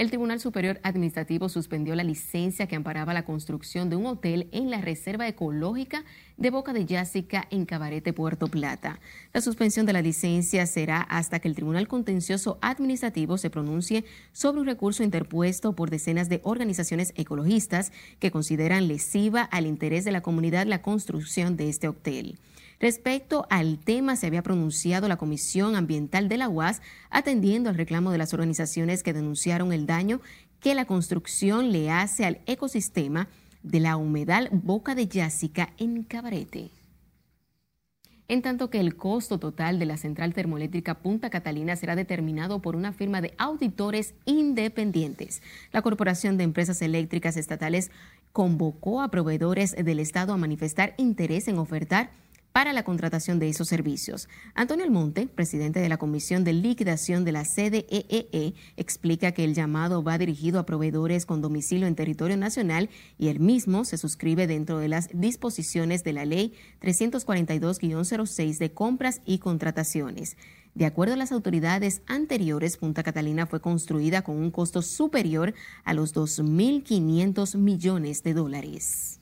El Tribunal Superior Administrativo suspendió la licencia que amparaba la construcción de un hotel en la Reserva Ecológica de Boca de Yásica en Cabarete, Puerto Plata. La suspensión de la licencia será hasta que el Tribunal Contencioso Administrativo se pronuncie sobre un recurso interpuesto por decenas de organizaciones ecologistas que consideran lesiva al interés de la comunidad la construcción de este hotel. Respecto al tema, se había pronunciado la Comisión Ambiental de la UAS atendiendo al reclamo de las organizaciones que denunciaron el daño que la construcción le hace al ecosistema de la humedal Boca de Yásica en Cabarete. En tanto que el costo total de la central termoeléctrica Punta Catalina será determinado por una firma de auditores independientes. La Corporación de Empresas Eléctricas Estatales convocó a proveedores del Estado a manifestar interés en ofertar para la contratación de esos servicios. Antonio Almonte, presidente de la Comisión de Liquidación de la CDEE, e, explica que el llamado va dirigido a proveedores con domicilio en territorio nacional y el mismo se suscribe dentro de las disposiciones de la Ley 342-06 de compras y contrataciones. De acuerdo a las autoridades anteriores, Punta Catalina fue construida con un costo superior a los 2.500 millones de dólares.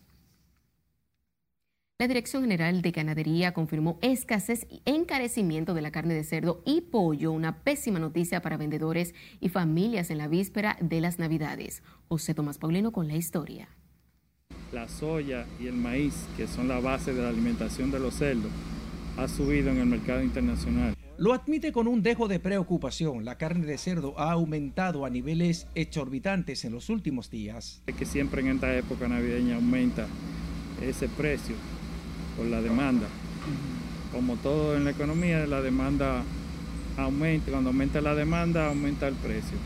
La Dirección General de Ganadería confirmó escasez y encarecimiento de la carne de cerdo y pollo, una pésima noticia para vendedores y familias en la víspera de las Navidades. José Tomás Paulino con la historia. La soya y el maíz, que son la base de la alimentación de los cerdos, ha subido en el mercado internacional. Lo admite con un dejo de preocupación. La carne de cerdo ha aumentado a niveles exorbitantes en los últimos días. Es que siempre en esta época navideña aumenta ese precio por la demanda. como todo en la economía, la demanda aumenta. Cuando aumenta la demanda, aumenta el precio.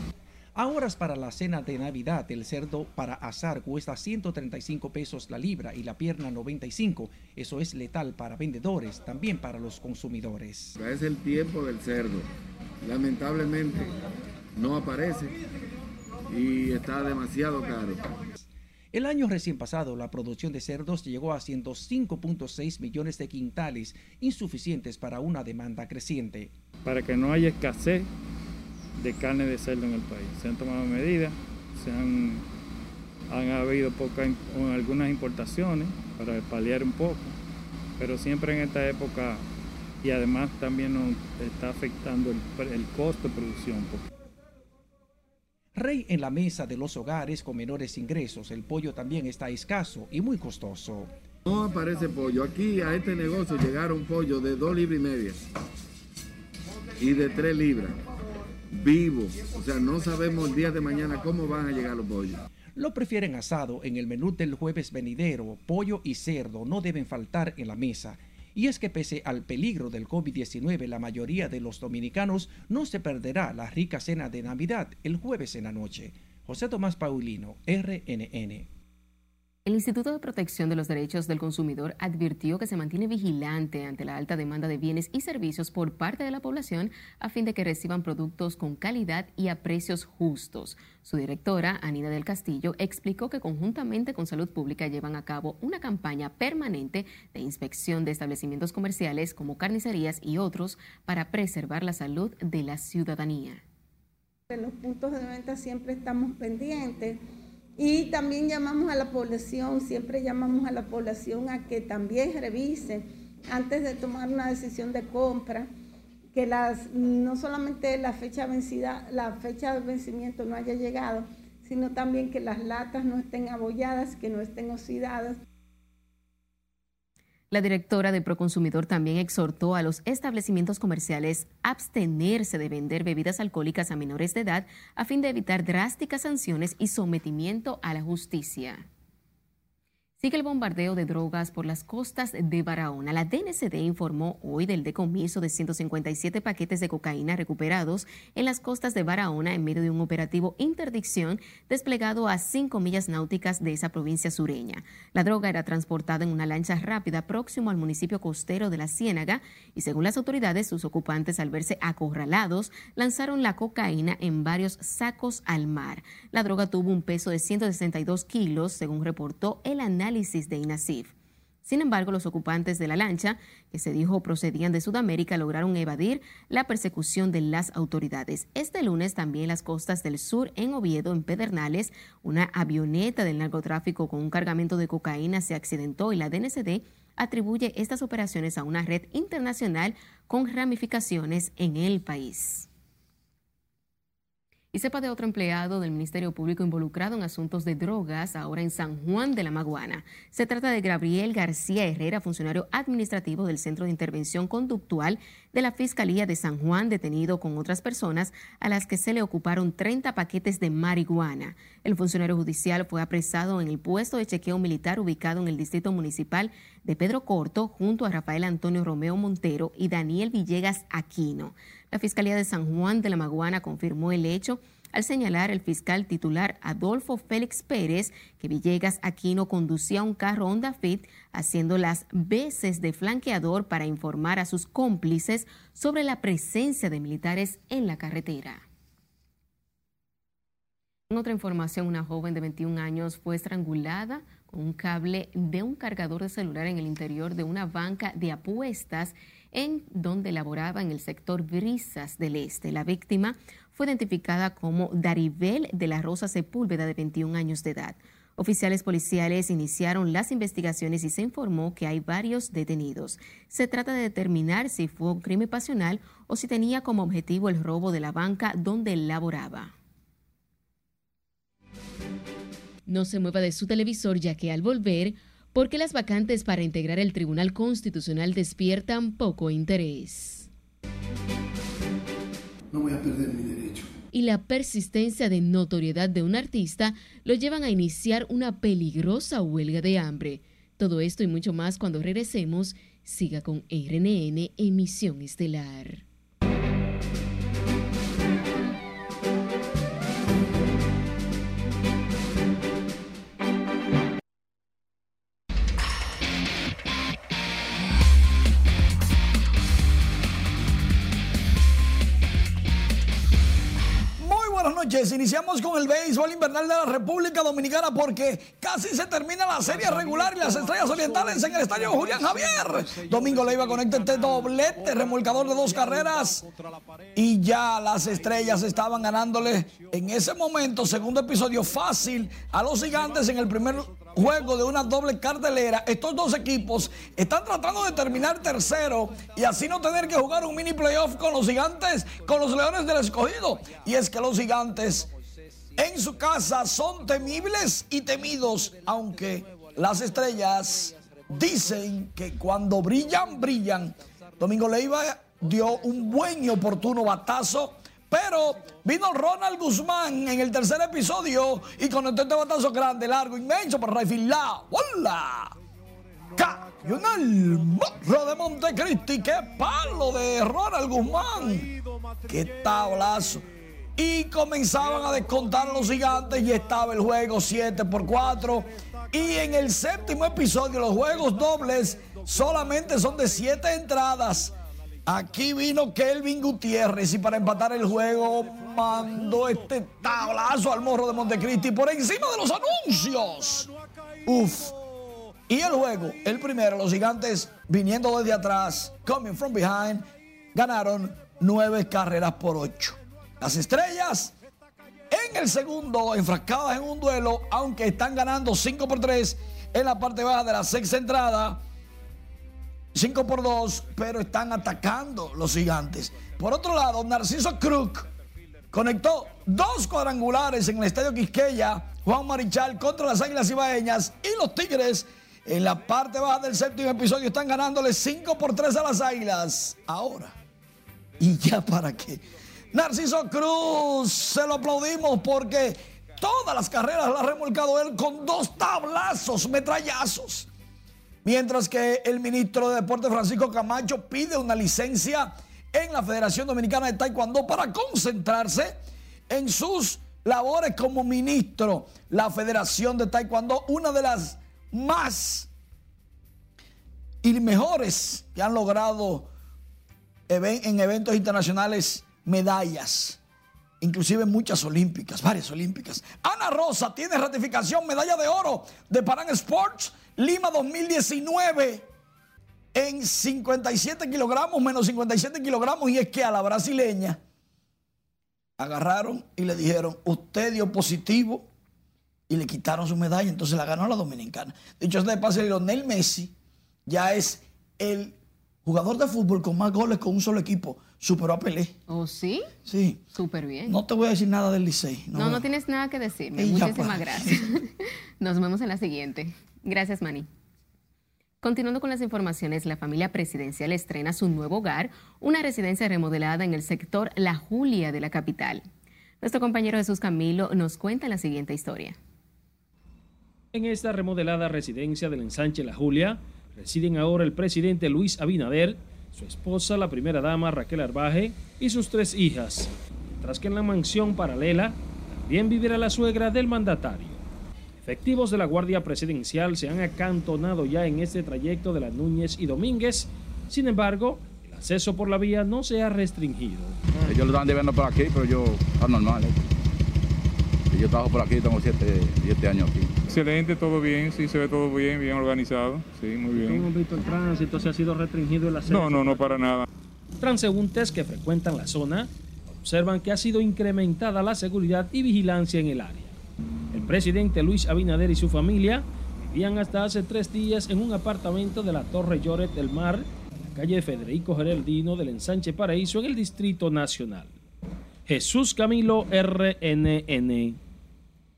Ahora para la cena de Navidad, el cerdo para asar cuesta 135 pesos la libra y la pierna 95. Eso es letal para vendedores, también para los consumidores. Es el tiempo del cerdo. Lamentablemente no aparece y está demasiado caro. El año recién pasado, la producción de cerdos llegó a 105.6 millones de quintales, insuficientes para una demanda creciente. Para que no haya escasez de carne de cerdo en el país. Se han tomado medidas, se han, han habido pocas, algunas importaciones para paliar un poco, pero siempre en esta época y además también nos está afectando el, el costo de producción. Rey en la mesa de los hogares con menores ingresos, el pollo también está escaso y muy costoso. No aparece pollo. Aquí a este negocio llegaron pollo de 2 libras y media y de 3 libras vivo. O sea, no sabemos el día de mañana cómo van a llegar los pollos. Lo prefieren asado en el menú del jueves venidero. Pollo y cerdo no deben faltar en la mesa. Y es que pese al peligro del COVID-19, la mayoría de los dominicanos no se perderá la rica cena de Navidad el jueves en la noche. José Tomás Paulino, RNN. El Instituto de Protección de los Derechos del Consumidor advirtió que se mantiene vigilante ante la alta demanda de bienes y servicios por parte de la población a fin de que reciban productos con calidad y a precios justos. Su directora, Anida del Castillo, explicó que conjuntamente con Salud Pública llevan a cabo una campaña permanente de inspección de establecimientos comerciales como carnicerías y otros para preservar la salud de la ciudadanía. En los puntos de venta siempre estamos pendientes y también llamamos a la población, siempre llamamos a la población a que también revise antes de tomar una decisión de compra, que las, no solamente la fecha vencida, la fecha de vencimiento no haya llegado, sino también que las latas no estén abolladas, que no estén oxidadas. La directora de Proconsumidor también exhortó a los establecimientos comerciales a abstenerse de vender bebidas alcohólicas a menores de edad a fin de evitar drásticas sanciones y sometimiento a la justicia. Sigue el bombardeo de drogas por las costas de Barahona. La DNCD informó hoy del decomiso de 157 paquetes de cocaína recuperados en las costas de Barahona en medio de un operativo interdicción desplegado a cinco millas náuticas de esa provincia sureña. La droga era transportada en una lancha rápida próximo al municipio costero de la Ciénaga y según las autoridades, sus ocupantes al verse acorralados lanzaron la cocaína en varios sacos al mar. La droga tuvo un peso de 162 kilos, según reportó el análisis de INASIF. Sin embargo, los ocupantes de la lancha, que se dijo procedían de Sudamérica, lograron evadir la persecución de las autoridades. Este lunes también las costas del sur, en Oviedo, en Pedernales, una avioneta del narcotráfico con un cargamento de cocaína se accidentó y la DNCD atribuye estas operaciones a una red internacional con ramificaciones en el país. Y sepa de otro empleado del Ministerio Público involucrado en asuntos de drogas, ahora en San Juan de la Maguana. Se trata de Gabriel García Herrera, funcionario administrativo del Centro de Intervención Conductual de la Fiscalía de San Juan, detenido con otras personas a las que se le ocuparon 30 paquetes de marihuana. El funcionario judicial fue apresado en el puesto de chequeo militar ubicado en el Distrito Municipal de Pedro Corto, junto a Rafael Antonio Romeo Montero y Daniel Villegas Aquino. La Fiscalía de San Juan de la Maguana confirmó el hecho al señalar el fiscal titular Adolfo Félix Pérez que Villegas Aquino conducía un carro Honda Fit haciendo las veces de flanqueador para informar a sus cómplices sobre la presencia de militares en la carretera. En otra información, una joven de 21 años fue estrangulada con un cable de un cargador de celular en el interior de una banca de apuestas en donde laboraba en el sector Brisas del Este. La víctima fue identificada como Daribel de la Rosa Sepúlveda, de 21 años de edad. Oficiales policiales iniciaron las investigaciones y se informó que hay varios detenidos. Se trata de determinar si fue un crimen pasional o si tenía como objetivo el robo de la banca donde laboraba. No se mueva de su televisor ya que al volver porque las vacantes para integrar el Tribunal Constitucional despiertan poco interés. No voy a perder mi derecho. Y la persistencia de notoriedad de un artista lo llevan a iniciar una peligrosa huelga de hambre. Todo esto y mucho más cuando regresemos Siga con RNN Emisión Estelar. Iniciamos con el béisbol invernal de la República Dominicana porque casi se termina la serie regular y las estrellas orientales en el estadio Julián Javier. Domingo Leiva conecta este doblete, remolcador de dos carreras. Y ya las estrellas estaban ganándole en ese momento, segundo episodio fácil, a los gigantes en el primer juego de una doble cartelera. Estos dos equipos están tratando de terminar tercero y así no tener que jugar un mini playoff con los gigantes, con los leones del escogido. Y es que los gigantes en su casa son temibles y temidos, aunque las estrellas dicen que cuando brillan, brillan. Domingo Leiva dio un buen y oportuno batazo. Pero vino Ronald Guzmán en el tercer episodio y conectó este batazo grande, largo, inmenso para Rayfield La. ¡Hola! Cayó en el morro de Montecristi. ¡Qué palo de Ronald Guzmán! ¡Qué tablazo! Y comenzaban a descontar los gigantes y estaba el juego 7 por 4. Y en el séptimo episodio, los juegos dobles solamente son de 7 entradas. Aquí vino Kelvin Gutiérrez y para empatar el juego mandó este tablazo al morro de Montecristi por encima de los anuncios. Uf. Y el juego, el primero, los gigantes viniendo desde atrás, coming from behind, ganaron nueve carreras por ocho. Las estrellas en el segundo, enfrascadas en un duelo, aunque están ganando 5 por 3 en la parte baja de la sexta entrada. 5 por 2, pero están atacando los gigantes. Por otro lado, Narciso Crook conectó dos cuadrangulares en el estadio Quisqueya, Juan Marichal contra las Águilas Ibaeñas y los Tigres en la parte baja del séptimo episodio están ganándole 5 por 3 a las Águilas. Ahora, ¿y ya para qué? Narciso Cruz, se lo aplaudimos porque todas las carreras las ha remolcado él con dos tablazos, metrallazos. Mientras que el ministro de Deportes Francisco Camacho pide una licencia en la Federación Dominicana de Taekwondo para concentrarse en sus labores como ministro. La Federación de Taekwondo, una de las más y mejores que han logrado en eventos internacionales medallas, inclusive muchas olímpicas, varias olímpicas. Ana Rosa tiene ratificación, medalla de oro de Paran Sports Lima 2019 en 57 kilogramos, menos 57 kilogramos, y es que a la brasileña agarraron y le dijeron, usted dio positivo y le quitaron su medalla, entonces la ganó la dominicana. Dicho sea de paso, Lionel Messi ya es el jugador de fútbol con más goles con un solo equipo. Superó a Pelé. ¿Oh, sí? Sí. Súper bien. No te voy a decir nada del Licey. No, no, tienes nada que decirme. Ya, Muchísimas pues. gracias. Nos vemos en la siguiente. Gracias, Manny. Continuando con las informaciones, la familia presidencial estrena su nuevo hogar, una residencia remodelada en el sector La Julia de la capital. Nuestro compañero Jesús Camilo nos cuenta la siguiente historia. En esta remodelada residencia del ensanche La Julia residen ahora el presidente Luis Abinader, su esposa, la primera dama Raquel Arbaje y sus tres hijas, mientras que en la mansión paralela también vivirá la suegra del mandatario. Efectivos de la Guardia Presidencial se han acantonado ya en este trayecto de la Núñez y Domínguez, sin embargo, el acceso por la vía no se ha restringido. Ellos lo están debiendo por aquí, pero yo, está normal. ¿eh? Yo trabajo por aquí, tengo siete, siete años aquí. Excelente, todo bien, sí, se ve todo bien, bien organizado, sí, muy bien. ¿Cómo visto el tránsito? ¿Se ha sido restringido el acceso? No, no, no, para nada. Transeúntes que frecuentan la zona observan que ha sido incrementada la seguridad y vigilancia en el área. Presidente Luis Abinader y su familia vivían hasta hace tres días en un apartamento de la Torre Lloret del Mar, en la calle Federico Geraldino del Ensanche Paraíso, en el Distrito Nacional. Jesús Camilo, RNN.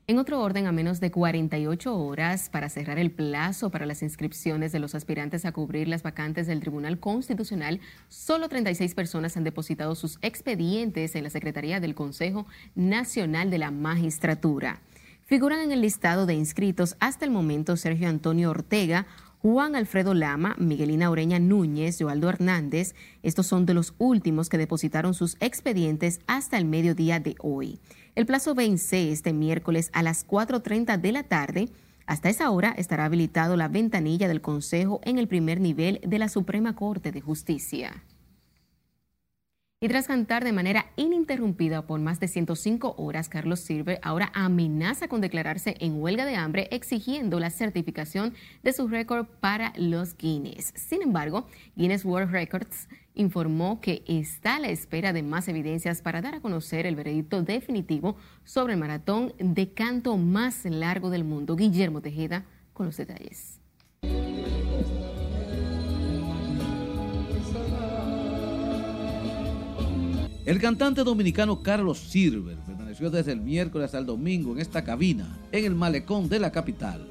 En otro orden, a menos de 48 horas para cerrar el plazo para las inscripciones de los aspirantes a cubrir las vacantes del Tribunal Constitucional, solo 36 personas han depositado sus expedientes en la Secretaría del Consejo Nacional de la Magistratura. Figuran en el listado de inscritos hasta el momento Sergio Antonio Ortega, Juan Alfredo Lama, Miguelina Oreña Núñez, Joaldo Hernández, estos son de los últimos que depositaron sus expedientes hasta el mediodía de hoy. El plazo vence este miércoles a las 4.30 de la tarde. Hasta esa hora estará habilitado la ventanilla del Consejo en el primer nivel de la Suprema Corte de Justicia. Y tras cantar de manera ininterrumpida por más de 105 horas, Carlos Silver ahora amenaza con declararse en huelga de hambre exigiendo la certificación de su récord para los Guinness. Sin embargo, Guinness World Records informó que está a la espera de más evidencias para dar a conocer el veredicto definitivo sobre el maratón de canto más largo del mundo. Guillermo Tejeda con los detalles. El cantante dominicano Carlos Silver permaneció desde el miércoles hasta el domingo en esta cabina, en el malecón de la capital.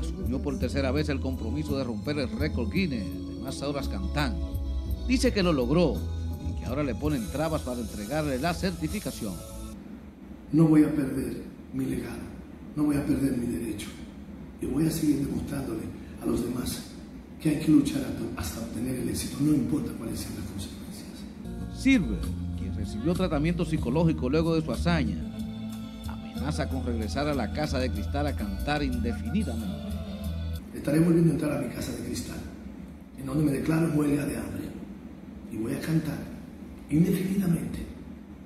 Asumió por tercera vez el compromiso de romper el récord Guinness de más horas cantando. Dice que lo logró y que ahora le ponen trabas para entregarle la certificación. No voy a perder mi legado, no voy a perder mi derecho y voy a seguir demostrándole a los demás que hay que luchar hasta obtener el éxito, no importa cuáles sean las consecuencias. Silver, quien recibió tratamiento psicológico luego de su hazaña, amenaza con regresar a la casa de cristal a cantar indefinidamente. Estaré volviendo a entrar a mi casa de cristal, en donde me declaro huelga de hambre, y voy a cantar indefinidamente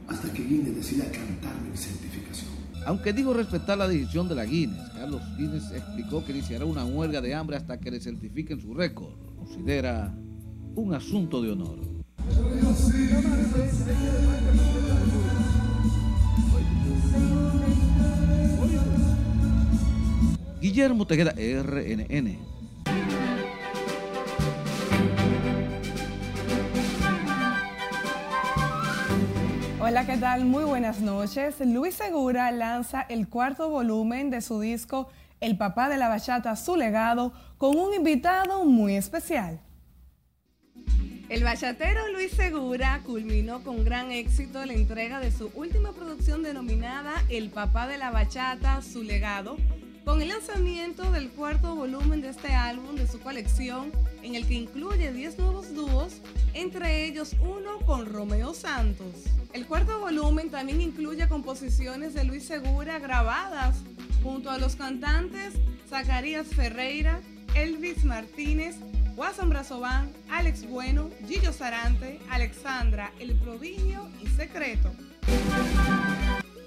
hasta que Guinness decida cantar mi certificación. Aunque dijo respetar la decisión de la Guinness, Carlos Guinness explicó que iniciará una huelga de hambre hasta que le certifiquen su récord. Considera un asunto de honor. Guillermo Tejeda, RNN. Hola, ¿qué tal? Muy buenas noches. Luis Segura lanza el cuarto volumen de su disco El papá de la bachata, su legado, con un invitado muy especial. El bachatero Luis Segura culminó con gran éxito la entrega de su última producción denominada El papá de la bachata, su legado, con el lanzamiento del cuarto volumen de este álbum de su colección, en el que incluye 10 nuevos dúos, entre ellos uno con Romeo Santos. El cuarto volumen también incluye composiciones de Luis Segura grabadas junto a los cantantes Zacarías Ferreira, Elvis Martínez, Wasson Brazován, Alex Bueno, Gillo Sarante, Alexandra, El Prodigio y Secreto.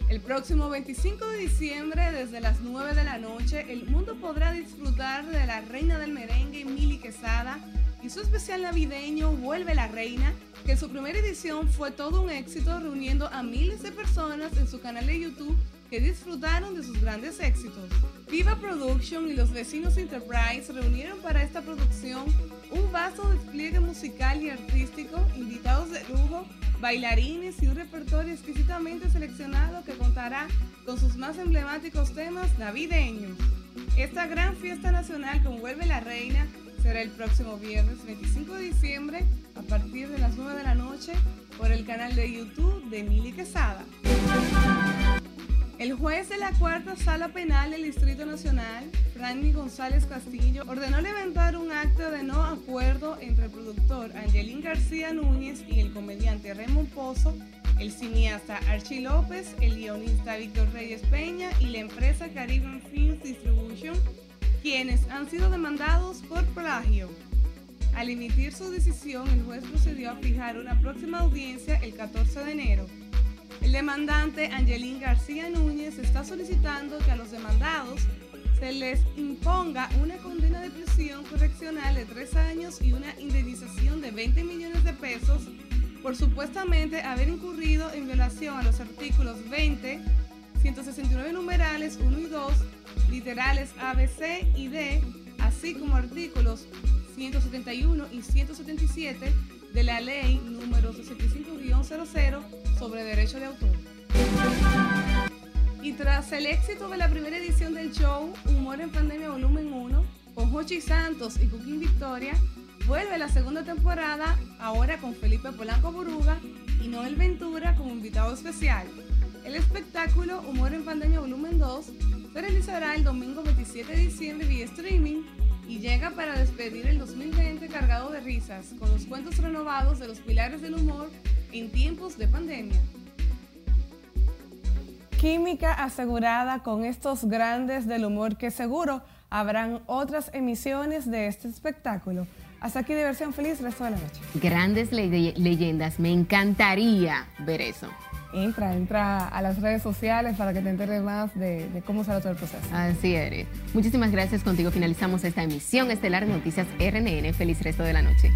El próximo 25 de diciembre, desde las 9 de la noche, el mundo podrá disfrutar de la reina del merengue, Mili Quesada, y su especial navideño Vuelve la Reina, que su primera edición fue todo un éxito, reuniendo a miles de personas en su canal de YouTube que disfrutaron de sus grandes éxitos. Viva Production y los vecinos Enterprise reunieron para esta producción un vasto despliegue musical y artístico, invitados de lujo, bailarines y un repertorio exquisitamente seleccionado que contará con sus más emblemáticos temas navideños. Esta gran fiesta nacional con Vuelve la Reina será el próximo viernes 25 de diciembre a partir de las 9 de la noche por el canal de YouTube de Mili Quesada. El juez de la cuarta sala penal del Distrito Nacional, Franny González Castillo, ordenó levantar un acta de no acuerdo entre el productor Angelín García Núñez y el comediante Raymond Pozo, el cineasta Archie López, el guionista Víctor Reyes Peña y la empresa Caribbean Films Distribution, quienes han sido demandados por plagio. Al emitir su decisión, el juez procedió a fijar una próxima audiencia el 14 de enero. El demandante Angelín García Núñez está solicitando que a los demandados se les imponga una condena de prisión correccional de tres años y una indemnización de 20 millones de pesos por supuestamente haber incurrido en violación a los artículos 20, 169 numerales 1 y 2, literales A, B, C y D, así como artículos 171 y 177 de la ley número 65-00 sobre derecho de autor. Y tras el éxito de la primera edición del show Humor en Pandemia Volumen 1, con Jochi Santos y Cooking Victoria, Vuelve la segunda temporada, ahora con Felipe Polanco Boruga y Noel Ventura como invitado especial. El espectáculo Humor en Pandemia Volumen 2 se realizará el domingo 27 de diciembre vía streaming y llega para despedir el 2020 cargado de risas, con los cuentos renovados de los pilares del humor en tiempos de pandemia. Química asegurada con estos grandes del humor que seguro habrán otras emisiones de este espectáculo. Hasta aquí diversión feliz, resto de la noche. Grandes le- leyendas, me encantaría ver eso. Entra, entra a las redes sociales para que te enteres más de, de cómo será todo el proceso. Así eres. Muchísimas gracias. Contigo finalizamos esta emisión estelar de Noticias RNN. Feliz resto de la noche.